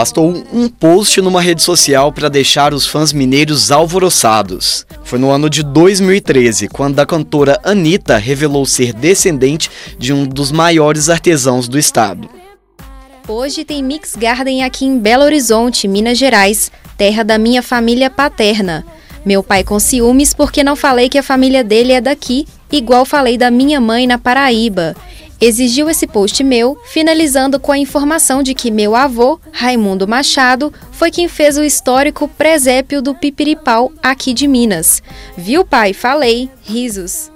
Bastou um post numa rede social para deixar os fãs mineiros alvoroçados. Foi no ano de 2013, quando a cantora Anitta revelou ser descendente de um dos maiores artesãos do estado. Hoje tem Mix Garden aqui em Belo Horizonte, Minas Gerais, terra da minha família paterna. Meu pai com ciúmes porque não falei que a família dele é daqui, igual falei da minha mãe na Paraíba exigiu esse post meu, finalizando com a informação de que meu avô, Raimundo Machado, foi quem fez o histórico presépio do Pipiripau aqui de Minas. Viu, pai? Falei. Risos.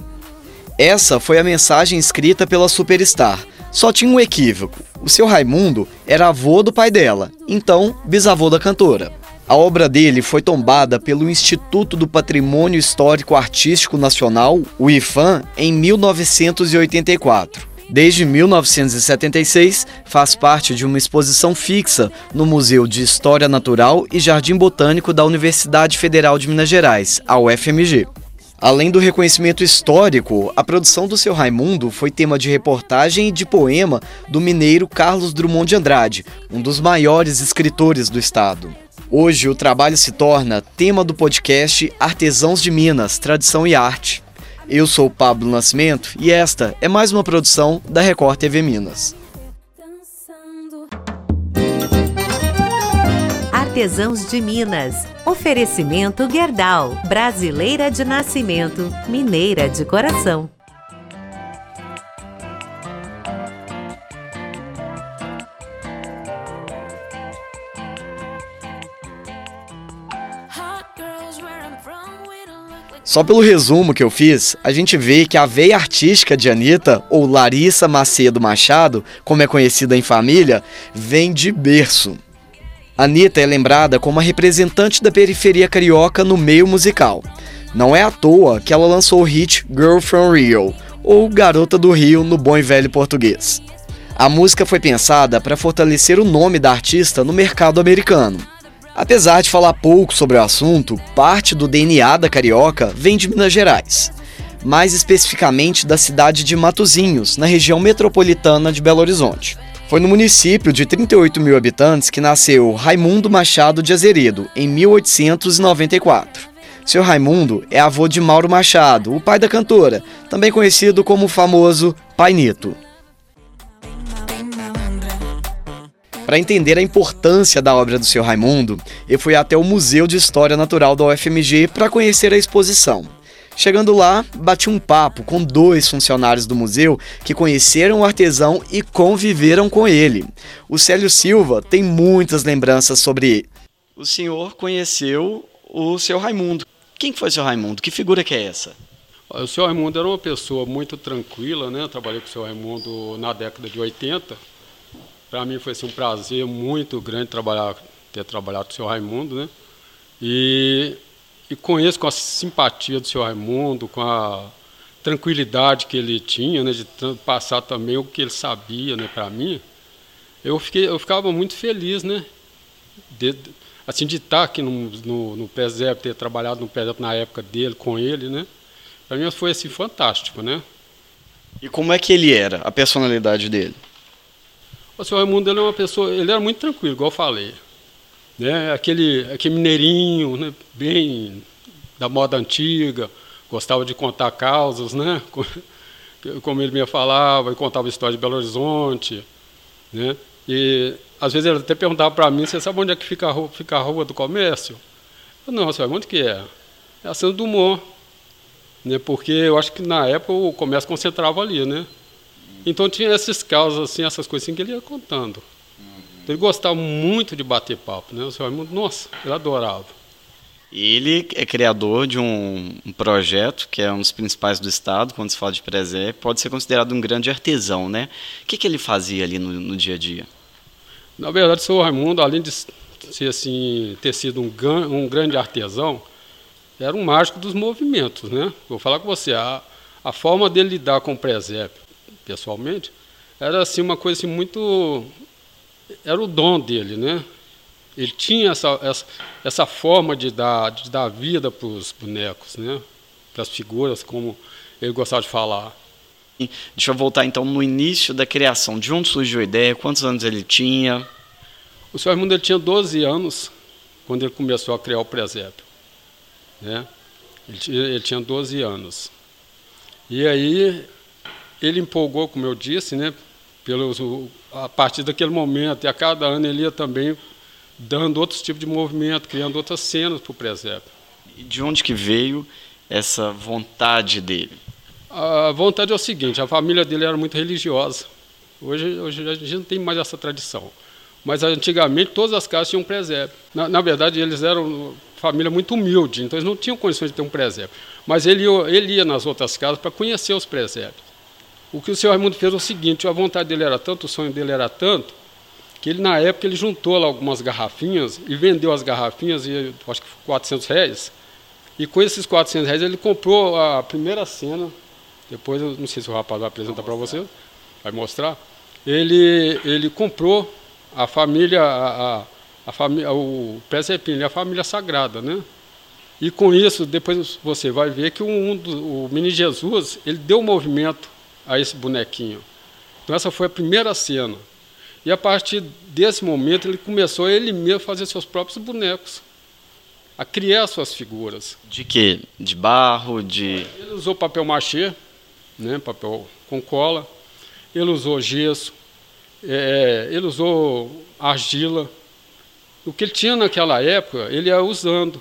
Essa foi a mensagem escrita pela Superstar. Só tinha um equívoco. O seu Raimundo era avô do pai dela, então bisavô da cantora. A obra dele foi tombada pelo Instituto do Patrimônio Histórico Artístico Nacional, o IFAM, em 1984. Desde 1976, faz parte de uma exposição fixa no Museu de História Natural e Jardim Botânico da Universidade Federal de Minas Gerais, a UFMG. Além do reconhecimento histórico, a produção do seu Raimundo foi tema de reportagem e de poema do mineiro Carlos Drummond de Andrade, um dos maiores escritores do estado. Hoje, o trabalho se torna tema do podcast Artesãos de Minas, Tradição e Arte. Eu sou Pablo Nascimento e esta é mais uma produção da Record TV Minas. Artesãos de Minas. Oferecimento Gerdau. Brasileira de nascimento, mineira de coração. Só pelo resumo que eu fiz, a gente vê que a veia artística de Anitta, ou Larissa Macedo Machado, como é conhecida em família, vem de berço. Anitta é lembrada como a representante da periferia carioca no meio musical. Não é à toa que ela lançou o hit Girl from Rio, ou Garota do Rio no bom e velho português. A música foi pensada para fortalecer o nome da artista no mercado americano. Apesar de falar pouco sobre o assunto, parte do DNA da carioca vem de Minas Gerais, mais especificamente da cidade de Matozinhos, na região metropolitana de Belo Horizonte. Foi no município de 38 mil habitantes que nasceu Raimundo Machado de Azeredo, em 1894. Seu Raimundo é avô de Mauro Machado, o pai da cantora, também conhecido como o famoso Pai Para entender a importância da obra do seu Raimundo, eu fui até o Museu de História Natural da UFMG para conhecer a exposição. Chegando lá, bati um papo com dois funcionários do museu que conheceram o artesão e conviveram com ele. O Célio Silva tem muitas lembranças sobre ele. O senhor conheceu o seu Raimundo. Quem foi o seu Raimundo? Que figura que é essa? O seu Raimundo era uma pessoa muito tranquila, né? Eu trabalhei com o seu Raimundo na década de 80 para mim foi assim, um prazer muito grande trabalhar, ter trabalhado com o senhor Raimundo, né? E, e conheço com a simpatia do senhor Raimundo, com a tranquilidade que ele tinha, né, de passar também o que ele sabia, né, para mim. Eu fiquei, eu ficava muito feliz, né, de, assim de estar aqui no, no, no ter trabalhado no PESEP na época dele, com ele, né. Para mim foi assim fantástico, né. E como é que ele era, a personalidade dele? O senhor Raimundo ele é uma pessoa, ele era muito tranquilo, igual eu falei. Né? Aquele, aquele mineirinho, né? bem da moda antiga, gostava de contar causas, né? como ele me falava, ele contava histórias de Belo Horizonte. Né? E às vezes ele até perguntava para mim, você sabe onde é que fica a rua, fica a rua do comércio? Eu, não, senhor, onde que é? É a Santo Dumont. Né? Porque eu acho que na época o comércio concentrava ali, né? Então tinha esses casos, assim, essas coisas assim que ele ia contando. Então, ele gostava muito de bater papo, né? O seu Raimundo, nossa, ele adorava. Ele é criador de um, um, projeto que é um dos principais do estado, quando se fala de presépio, pode ser considerado um grande artesão, né? O que, que ele fazia ali no, no dia a dia? Na verdade, o seu Raimundo, além de ser assim, ter sido um, um grande artesão, era um mágico dos movimentos, né? Vou falar com você, a, a forma dele lidar com o presépio, pessoalmente, era assim uma coisa assim, muito era o dom dele, né? Ele tinha essa, essa, essa forma de dar, de dar vida para os bonecos, né? Para as figuras, como ele gostava de falar. Deixa eu voltar então no início da criação. De onde surgiu a ideia? Quantos anos ele tinha? O senhor Raimundo ele tinha 12 anos quando ele começou a criar o presépio. Né? Ele, ele tinha 12 anos. E aí ele empolgou, como eu disse, né? Pelos, a partir daquele momento, e a cada ano ele ia também dando outros tipos de movimento, criando outras cenas para o presépio. E de onde que veio essa vontade dele? A vontade é o seguinte, a família dele era muito religiosa. Hoje, hoje a gente não tem mais essa tradição. Mas antigamente todas as casas tinham um presépio. Na, na verdade, eles eram família muito humilde, então eles não tinham condições de ter um presépio. Mas ele, ele ia nas outras casas para conhecer os presépios. O que o senhor Raimundo fez é o seguinte, a vontade dele era tanto, o sonho dele era tanto, que ele na época ele juntou lá algumas garrafinhas e vendeu as garrafinhas, e, acho que 400 reais, e com esses 400 reais ele comprou a primeira cena, depois eu não sei se o rapaz vai apresentar para você, vai mostrar, ele, ele comprou a família, a, a, a família o presépio, a família sagrada, né? E com isso, depois você vai ver que um, do, o Mini Jesus, ele deu movimento a esse bonequinho. Então essa foi a primeira cena. E a partir desse momento ele começou ele mesmo a fazer seus próprios bonecos, a criar suas figuras. De quê? De barro, de Ele usou papel machê, né, papel com cola. Ele usou gesso. É, ele usou argila. O que ele tinha naquela época, ele ia usando.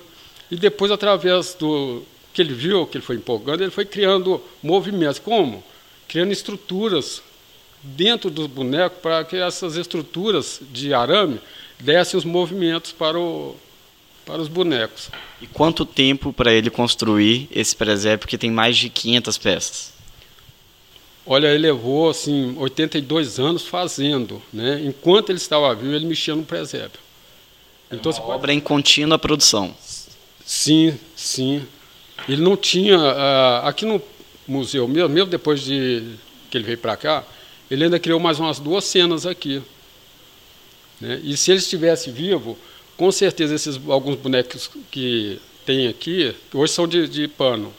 E depois, através do que ele viu, que ele foi empolgando, ele foi criando movimentos. Como? Criando estruturas dentro dos bonecos para que essas estruturas de arame dessem os movimentos para, o, para os bonecos. E quanto tempo para ele construir esse presépio que tem mais de 500 peças? Olha, ele levou assim 82 anos fazendo, né? Enquanto ele estava vivo, ele mexia no presépio. Então, uma obra pode... em contínua produção. Sim, sim. Ele não tinha uh, aqui no museu, mesmo, mesmo depois de que ele veio para cá, ele ainda criou mais umas duas cenas aqui. Né? E se ele estivesse vivo, com certeza esses alguns bonecos que tem aqui, hoje são de, de pano.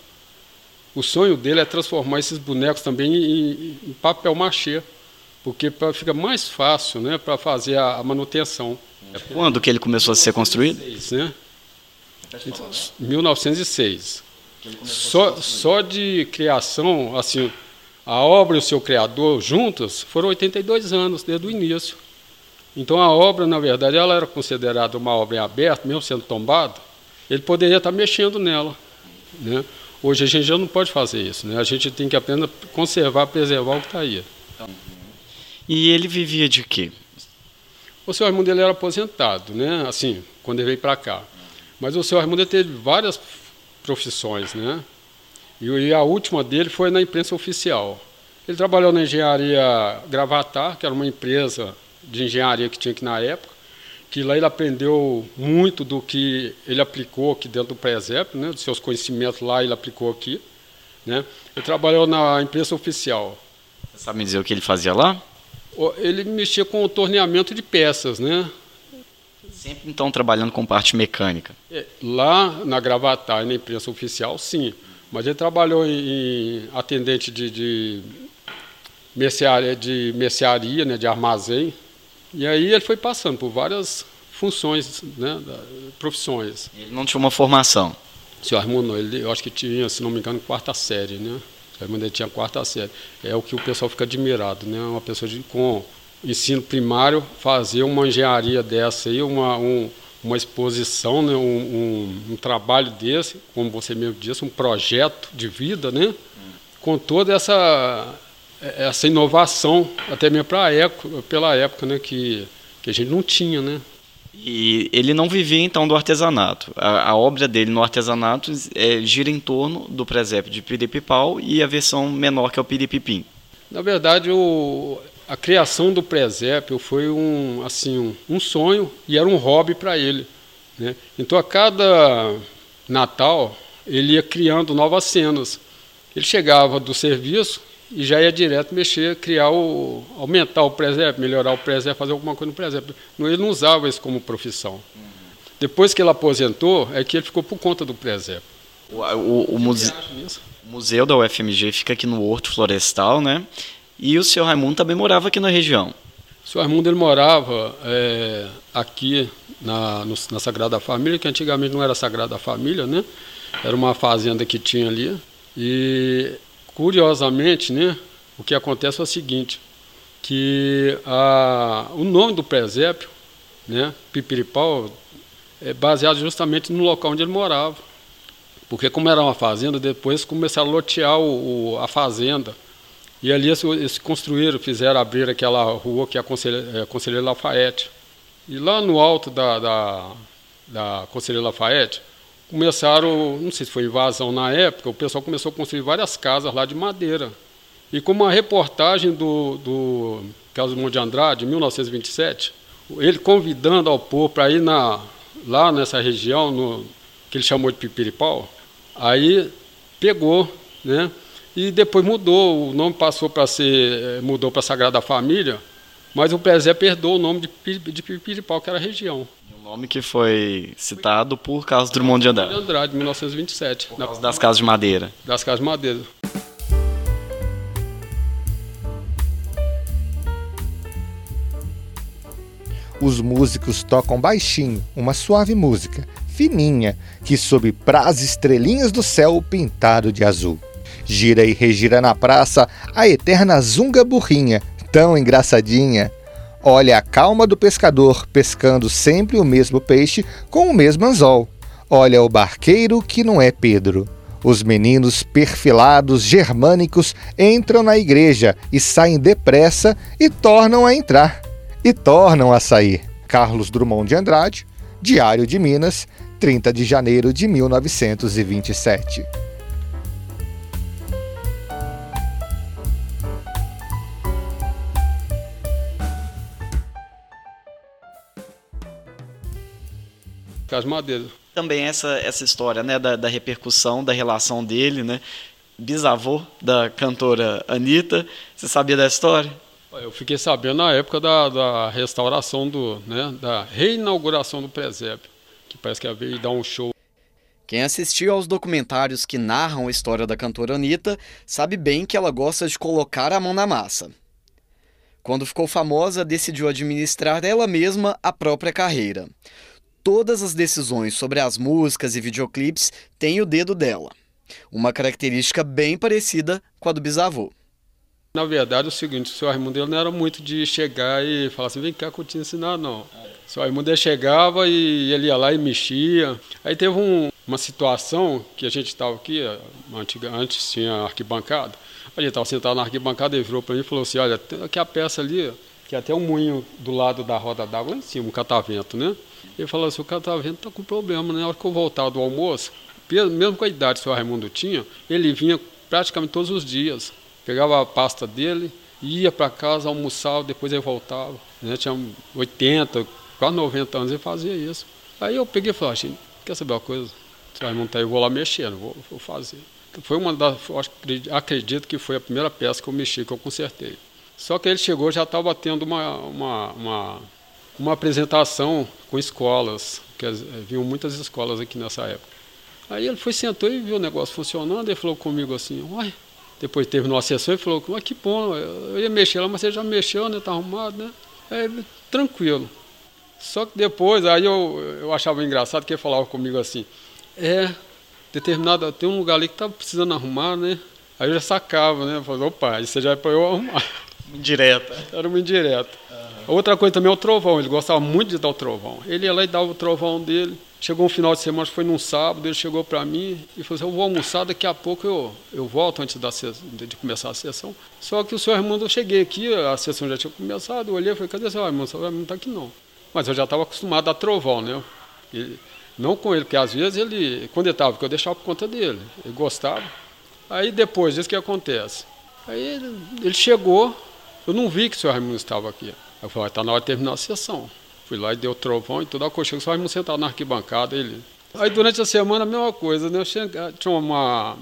O sonho dele é transformar esses bonecos também em, em papel machê, porque pra, fica mais fácil né, para fazer a, a, manutenção. Quando que ele começou a ser construído? 1906, né? 1906. Só, só de criação, assim, a obra e o seu criador juntos foram 82 anos, desde o início. Então a obra, na verdade, ela era considerada uma obra em aberto, mesmo sendo tombada, ele poderia estar mexendo nela. Né? Hoje a gente já não pode fazer isso, né? a gente tem que apenas conservar, preservar o que está aí. E ele vivia de quê? O senhor Raimundo ele era aposentado, né? assim, quando ele veio para cá. Mas o senhor Raimundo teve várias profissões, né? E, a última dele foi na imprensa oficial. Ele trabalhou na engenharia Gravatar, que era uma empresa de engenharia que tinha aqui na época, que lá ele aprendeu muito do que ele aplicou aqui dentro do presépio, né, dos seus conhecimentos lá ele aplicou aqui. Né. Ele trabalhou na imprensa oficial. Você sabe me dizer o que ele fazia lá? Ele mexia com o torneamento de peças, né? Sempre então trabalhando com parte mecânica. É, lá na Gravatar e na imprensa oficial, sim. Mas ele trabalhou em, atendente de, de, mercearia, de mercearia, né, de armazém. E aí ele foi passando por várias funções, né, profissões. Ele não tinha uma formação? O senhor Armundo, ele, eu acho que tinha, se não me engano, quarta série, né? O senhor Armundo tinha quarta série. É o que o pessoal fica admirado, né? Uma pessoa de, com ensino primário fazer uma engenharia dessa aí, uma, um, uma exposição, né, um, um, um, trabalho desse, como você mesmo disse, um projeto de vida, né, com toda essa, essa inovação, até mesmo pra época, pela época né, que, que a gente não tinha. Né. E ele não vivia então do artesanato. A, a obra dele no artesanato é, gira em torno do presépio de Piripipau e a versão menor que é o Piripipim. Na verdade, o, a criação do presépio foi um, assim, um, um sonho e era um hobby para ele. Né? Então, a cada Natal, ele ia criando novas cenas. Ele chegava do serviço e já ia direto mexer, criar o, aumentar o presépio, melhorar o presépio, fazer alguma coisa no presépio. Ele não usava isso como profissão. Depois que ele aposentou, é que ele ficou por conta do presépio. O, o, o, muse... o museu da UFMG fica aqui no Horto Florestal, né? E o senhor Raimundo também morava aqui na região. O senhor Raimundo ele morava é, aqui na, no, na Sagrada Família, que antigamente não era Sagrada Família, né? Era uma fazenda que tinha ali. E, curiosamente, né, o que acontece é o seguinte, que a, o nome do presépio, né, Pipiripau, é baseado justamente no local onde ele morava. Porque como era uma fazenda, depois começaram a lotear o, o, a fazenda. E ali eles, construíram, fizeram abrir aquela rua que é a Conselheiro, é, Conselheiro Lafayette. E lá no alto da, da, da Conselheiro Lafayette, começaram, não sei se foi invasão na época, o pessoal começou a construir várias casas lá de madeira. E como uma reportagem do, do Carlos Monte de Andrade, em 1927, ele convidando ao povo para ir na, lá nessa região, no, que ele chamou de Pipiripau, aí pegou, né? E depois mudou, o nome passou para ser, eh, mudou para Sagrada Família, mas o Prezé perdeu o nome de, de Pipiripau, que era a região. O nome que foi citado por Carlos Drummond de Andrade. De Andrade, 1927. Por causa das casas de madeira. Das casas de madeira. Os músicos tocam baixinho, uma suave música, fininha, que sob pras estrelinhas do céu pintado de azul. Gira e regira na praça a eterna zunga burrinha, tão engraçadinha. Olha a calma do pescador pescando sempre o mesmo peixe com o mesmo anzol. Olha o barqueiro que não é Pedro. Os meninos perfilados germânicos entram na igreja e saem depressa e tornam a entrar e tornam a sair. Carlos Drummond de Andrade, Diário de Minas, 30 de janeiro de 1927. Cas Madeira. Também essa, essa história né, da, da repercussão, da relação dele, né? Bisavô da cantora Anitta. Você sabia da história? Eu fiquei sabendo na época da, da restauração, do, né, da reinauguração do presépio, que parece que ia veio dar um show. Quem assistiu aos documentários que narram a história da cantora Anitta sabe bem que ela gosta de colocar a mão na massa. Quando ficou famosa, decidiu administrar ela mesma a própria carreira. Todas as decisões sobre as músicas e videoclipes têm o dedo dela. Uma característica bem parecida com a do bisavô. Na verdade, é o seguinte, o senhor Raimundo não era muito de chegar e falar assim, vem cá que eu te ensinar, não. O senhor Raimundo chegava e ele ia lá e mexia. Aí teve um, uma situação que a gente estava aqui, antiga, antes tinha arquibancada, a gente estava sentado na arquibancada e virou para mim e falou assim, olha, tem aqui a peça ali, que é até um moinho do lado da roda d'água lá em cima, um catavento, né? Ele falou assim, o catavento está com problema, né? Na hora que eu voltar do almoço, mesmo com a idade que o Raimundo tinha, ele vinha praticamente todos os dias pegava a pasta dele, ia para casa, almoçava, depois ele voltava. Né? Tinha 80, quase 90 anos, ele fazia isso. Aí eu peguei e falei, assim, quer saber uma coisa? Você vai montar, eu vou lá mexer, vou, vou fazer. Foi uma das, acredito que foi a primeira peça que eu mexi, que eu consertei. Só que ele chegou, já estava tendo uma, uma, uma, uma, apresentação com escolas, que vinham muitas escolas aqui nessa época. Aí ele foi, sentou e viu o negócio funcionando, e falou comigo assim, uai, depois teve no assessor e falou, mas que bom, eu ia mexer lá, mas você já mexeu, né? Tá arrumado, né? É, tranquilo. Só que depois, aí eu, eu achava engraçado que ele falava comigo assim, é, determinado, tem um lugar ali que tá precisando arrumar, né? Aí eu já sacava, né? Eu falei, opa, isso já é para eu arrumar. Indireta. Era uma indireta. Uhum. Outra coisa também é o trovão, ele gostava muito de dar o trovão. Ele ia lá e dava o trovão dele, Chegou um final de semana, foi num sábado, ele chegou para mim e falou assim, eu vou almoçar, daqui a pouco eu, eu volto antes da, de começar a sessão. Só que o senhor Raimundo, eu cheguei aqui, a sessão já tinha começado, eu olhei e falei, cadê o senhor Raimundo? O senhor Raimundo não está aqui não. Mas eu já estava acostumado a trovão, né? E, não com ele, porque às vezes ele, quando ele estava, porque eu deixava por conta dele, ele gostava. Aí depois, isso que acontece. Aí ele, ele chegou, eu não vi que o senhor Raimundo estava aqui. Eu falei, está na hora de terminar a sessão. Fui lá e deu trovão e tudo. Aí chego, só vamos sentar na arquibancada. Ele... Aí durante a semana a mesma coisa, né? Eu cheguei, tinha uma,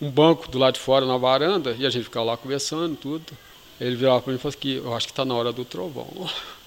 um banco do lado de fora na varanda e a gente ficava lá conversando tudo. Ele virava para mim e falou assim, eu acho que está na hora do trovão.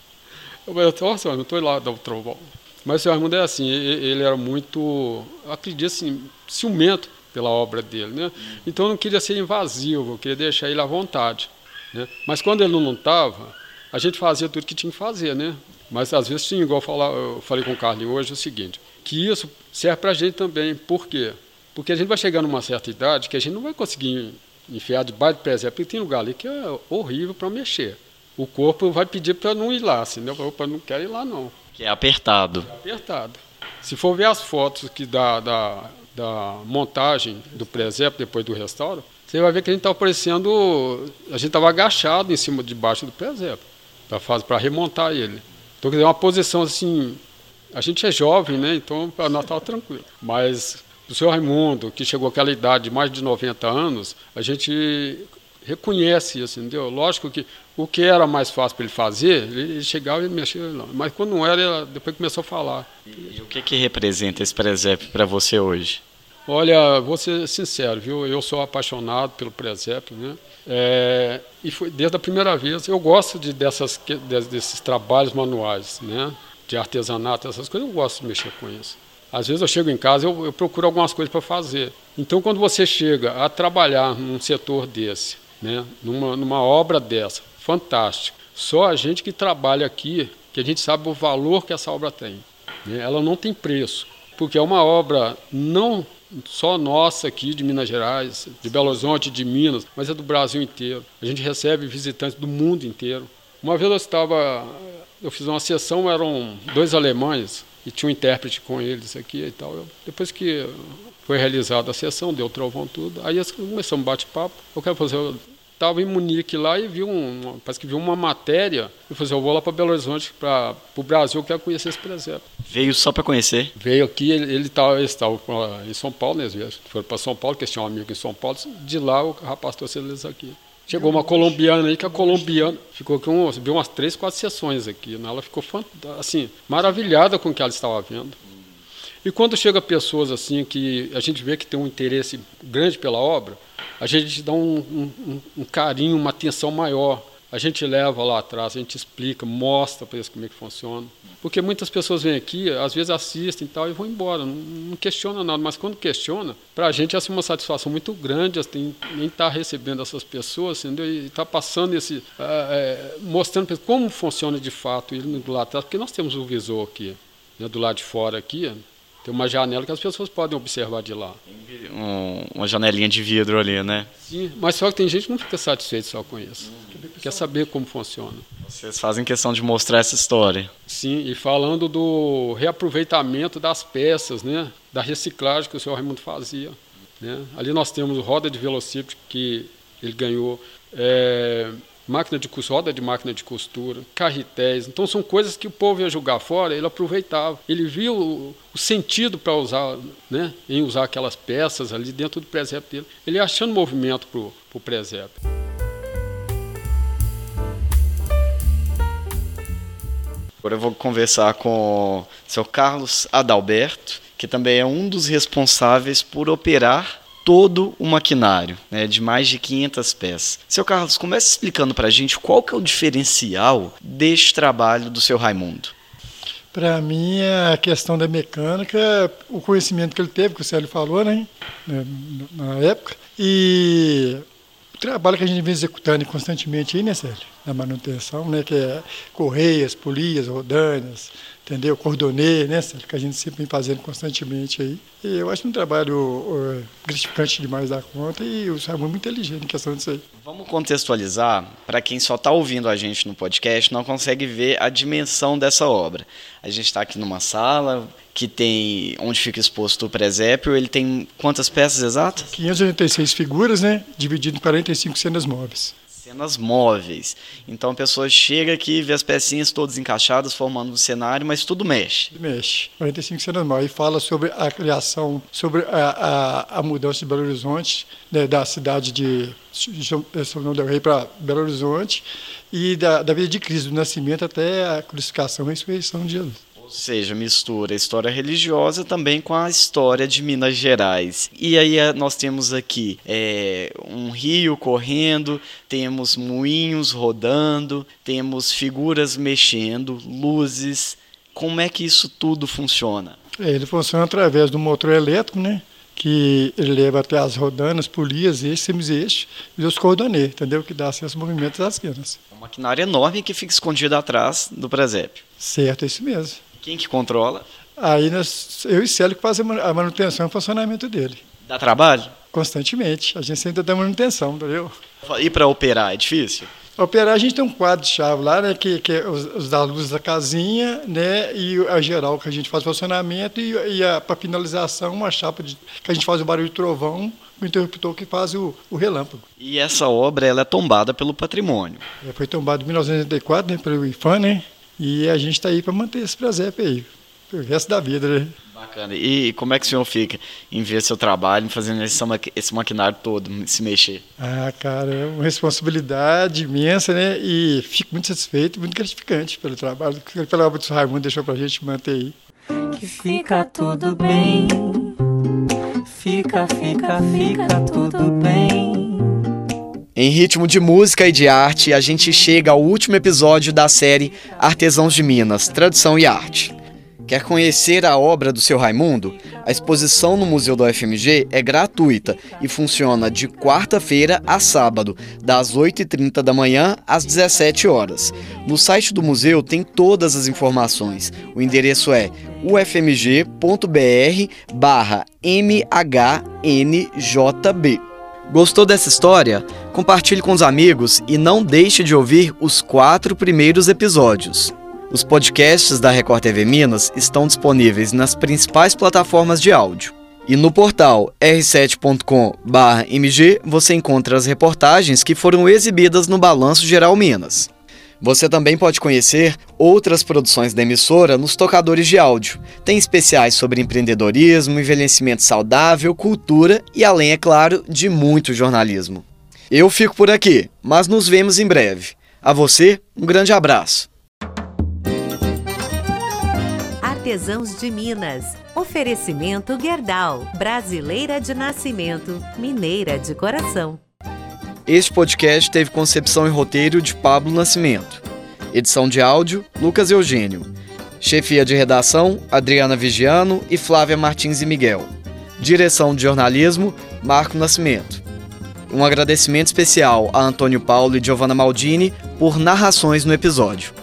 Eu falei, nossa, eu não estou lá do trovão. Mas o senhor Raimundo é assim, ele era muito, acredito assim, ciumento pela obra dele, né? Então eu não queria ser invasivo, eu queria deixar ele à vontade. Né? Mas quando ele não estava, a gente fazia tudo que tinha que fazer, né? Mas às vezes tinha, igual eu, falar, eu falei com o Carlos hoje, é o seguinte, que isso serve para a gente também. Por quê? Porque a gente vai chegar numa certa idade que a gente não vai conseguir enfiar debaixo do presépio, porque tem lugar ali que é horrível para mexer. O corpo vai pedir para não ir lá, senão eu não quero ir lá não. Que é apertado. É apertado. Se for ver as fotos que da, da, da montagem do presépio depois do restauro, você vai ver que a gente estava parecendo. A gente estava agachado em cima, debaixo do presépio, para remontar ele. Então, quer dizer, uma posição assim. A gente é jovem, né? Então, para nós estava tranquilo. Mas o senhor Raimundo, que chegou àquela idade de mais de 90 anos, a gente reconhece isso, entendeu? Lógico que o que era mais fácil para ele fazer, ele chegava e mexia, mas quando não era, depois começou a falar. E o que, que representa esse presépio para você hoje? Olha, vou ser sincero, viu? Eu sou apaixonado pelo presépio, né? É, e foi desde a primeira vez. Eu gosto de dessas, desses trabalhos manuais, né? De artesanato, essas coisas. Eu gosto de mexer com isso. Às vezes eu chego em casa, eu, eu procuro algumas coisas para fazer. Então, quando você chega a trabalhar num setor desse, né? Numa, numa obra dessa, fantástico. Só a gente que trabalha aqui, que a gente sabe o valor que essa obra tem. Né? Ela não tem preço, porque é uma obra não só nossa aqui de Minas Gerais, de Belo Horizonte, de Minas, mas é do Brasil inteiro. A gente recebe visitantes do mundo inteiro. Uma vez eu estava, eu fiz uma sessão, eram dois alemães e tinha um intérprete com eles aqui e tal. Eu, depois que foi realizada a sessão, deu trovão tudo, aí começamos um bate-papo. Eu quero fazer estava em Munique lá e vi um, parece que viu uma matéria. Eu falei, assim, eu vou lá para Belo Horizonte, para o Brasil, eu quero conhecer esse presépio. Veio só para conhecer? Veio aqui, ele, estava em São Paulo, né? Eles foram para São Paulo, que eles tinham um amigo em São Paulo. De lá o rapaz trouxe eles aqui. Chegou uma colombiana aí, que a colombiana ficou com viu umas três, quatro sessões aqui. Né? Ela ficou assim, maravilhada com o que ela estava vendo. E quando chega pessoas assim que a gente vê que tem um interesse grande pela obra, a gente dá um, um, um carinho, uma atenção maior. A gente leva lá atrás, a gente explica, mostra para eles como é que funciona. Porque muitas pessoas vêm aqui, às vezes assistem e tal e vão embora, não, não questiona nada, mas quando questiona, para a gente é assim, uma satisfação muito grande assim, em estar tá recebendo essas pessoas entendeu? e estar tá passando esse, é, mostrando como funciona de fato ele lado atrás, porque nós temos o visor aqui, né, do lado de fora aqui, tem uma janela que as pessoas podem observar de lá. Um, uma janelinha de vidro ali, né? Sim, mas só que tem gente que não fica satisfeito só com isso. Hum. Quer saber como funciona. Vocês fazem questão de mostrar essa história. Sim, e falando do reaproveitamento das peças, né? Da reciclagem que o senhor Raimundo fazia. Né? Ali nós temos roda de velocípede que ele ganhou. É, máquina de roda de máquina de costura, carretéis. Então são coisas que o povo ia jogar fora, ele aproveitava. Ele viu o, o sentido para usar, né, em usar aquelas peças ali dentro do presépio dele. Ele ia achando movimento para o presépio. Agora eu vou conversar com o seu Carlos Adalberto, que também é um dos responsáveis por operar todo o maquinário, né, de mais de 500 peças. Seu Carlos, comece explicando para a gente qual que é o diferencial deste trabalho do seu Raimundo. Para mim, é a questão da mecânica, o conhecimento que ele teve, que o Célio falou, né, né na época, e o trabalho que a gente vem executando constantemente aí, né, Célio? Na manutenção, né, que é correias, polias, rodanas, entendeu? Cordonê, né, que a gente sempre vem fazendo constantemente aí. E eu acho um trabalho uh, gratificante demais da conta e o Samu é muito inteligente em questão disso aí. Vamos contextualizar para quem só está ouvindo a gente no podcast, não consegue ver a dimensão dessa obra. A gente está aqui numa sala que tem onde fica exposto o presépio, ele tem quantas peças exatas? 586 figuras, né, dividido em 45 cenas móveis cenas móveis. Então a pessoa chega aqui, vê as pecinhas todas encaixadas, formando um cenário, mas tudo mexe. Mexe. 45 cenas móveis. E fala sobre a criação, sobre a, a, a mudança de Belo Horizonte, né, da cidade de São João del Rei para Belo Horizonte, e da, da vida de Cristo, do nascimento até a crucificação e ressurreição de Jesus seja, mistura a história religiosa também com a história de Minas Gerais. E aí eh, nós temos aqui é, um rio correndo, temos moinhos rodando, temos figuras mexendo, luzes. Como é que isso tudo funciona? É, ele funciona através do motor elétrico, né? que ele leva até as rodanas, polias, eixos, semieixos e os cordonês, entendeu? Que dá acesso movimentos das guinas. É uma maquinária enorme que fica escondida atrás do presépio. Certo, é isso mesmo. Quem que controla? Aí nós, eu e Célio que fazemos a manutenção e o funcionamento dele. Dá trabalho? Constantemente. A gente sempre dá manutenção, entendeu? E para operar é difícil? Operar, a gente tem um quadro de chave lá, né, que, que é os, os da luz da casinha, né, e a geral que a gente faz funcionamento e, e para finalização uma chapa de, que a gente faz o barulho de trovão, o interruptor que faz o, o relâmpago. E essa obra ela é tombada pelo patrimônio? É, foi tombada em 1984, né, pelo IFAM, né, e a gente está aí para manter esse presépio aí, o resto da vida, né. Bacana. E como é que o senhor fica em ver seu trabalho, fazendo esse, esse maquinário todo se mexer? Ah, cara, é uma responsabilidade imensa, né? E fico muito satisfeito, muito gratificante pelo trabalho que pela obra do Raimundo deixou pra gente manter aí. Que fica tudo bem. Fica, fica, fica tudo bem. Em ritmo de música e de arte, a gente chega ao último episódio da série Artesãos de Minas, Tradição e Arte. Quer conhecer a obra do seu Raimundo? A exposição no Museu da UFMG é gratuita e funciona de quarta-feira a sábado, das 8h30 da manhã às 17 horas. No site do museu tem todas as informações. O endereço é ufmg.br mhnjb. Gostou dessa história? Compartilhe com os amigos e não deixe de ouvir os quatro primeiros episódios. Os podcasts da Record TV Minas estão disponíveis nas principais plataformas de áudio. E no portal r7.com/mg você encontra as reportagens que foram exibidas no Balanço Geral Minas. Você também pode conhecer outras produções da emissora nos tocadores de áudio. Tem especiais sobre empreendedorismo, envelhecimento saudável, cultura e, além, é claro, de muito jornalismo. Eu fico por aqui, mas nos vemos em breve. A você, um grande abraço. Artesãos de Minas. Oferecimento Gerdau. Brasileira de nascimento, mineira de coração. Este podcast teve concepção e roteiro de Pablo Nascimento. Edição de áudio, Lucas Eugênio. Chefia de redação, Adriana Vigiano e Flávia Martins e Miguel. Direção de jornalismo, Marco Nascimento. Um agradecimento especial a Antônio Paulo e Giovanna Maldini por narrações no episódio.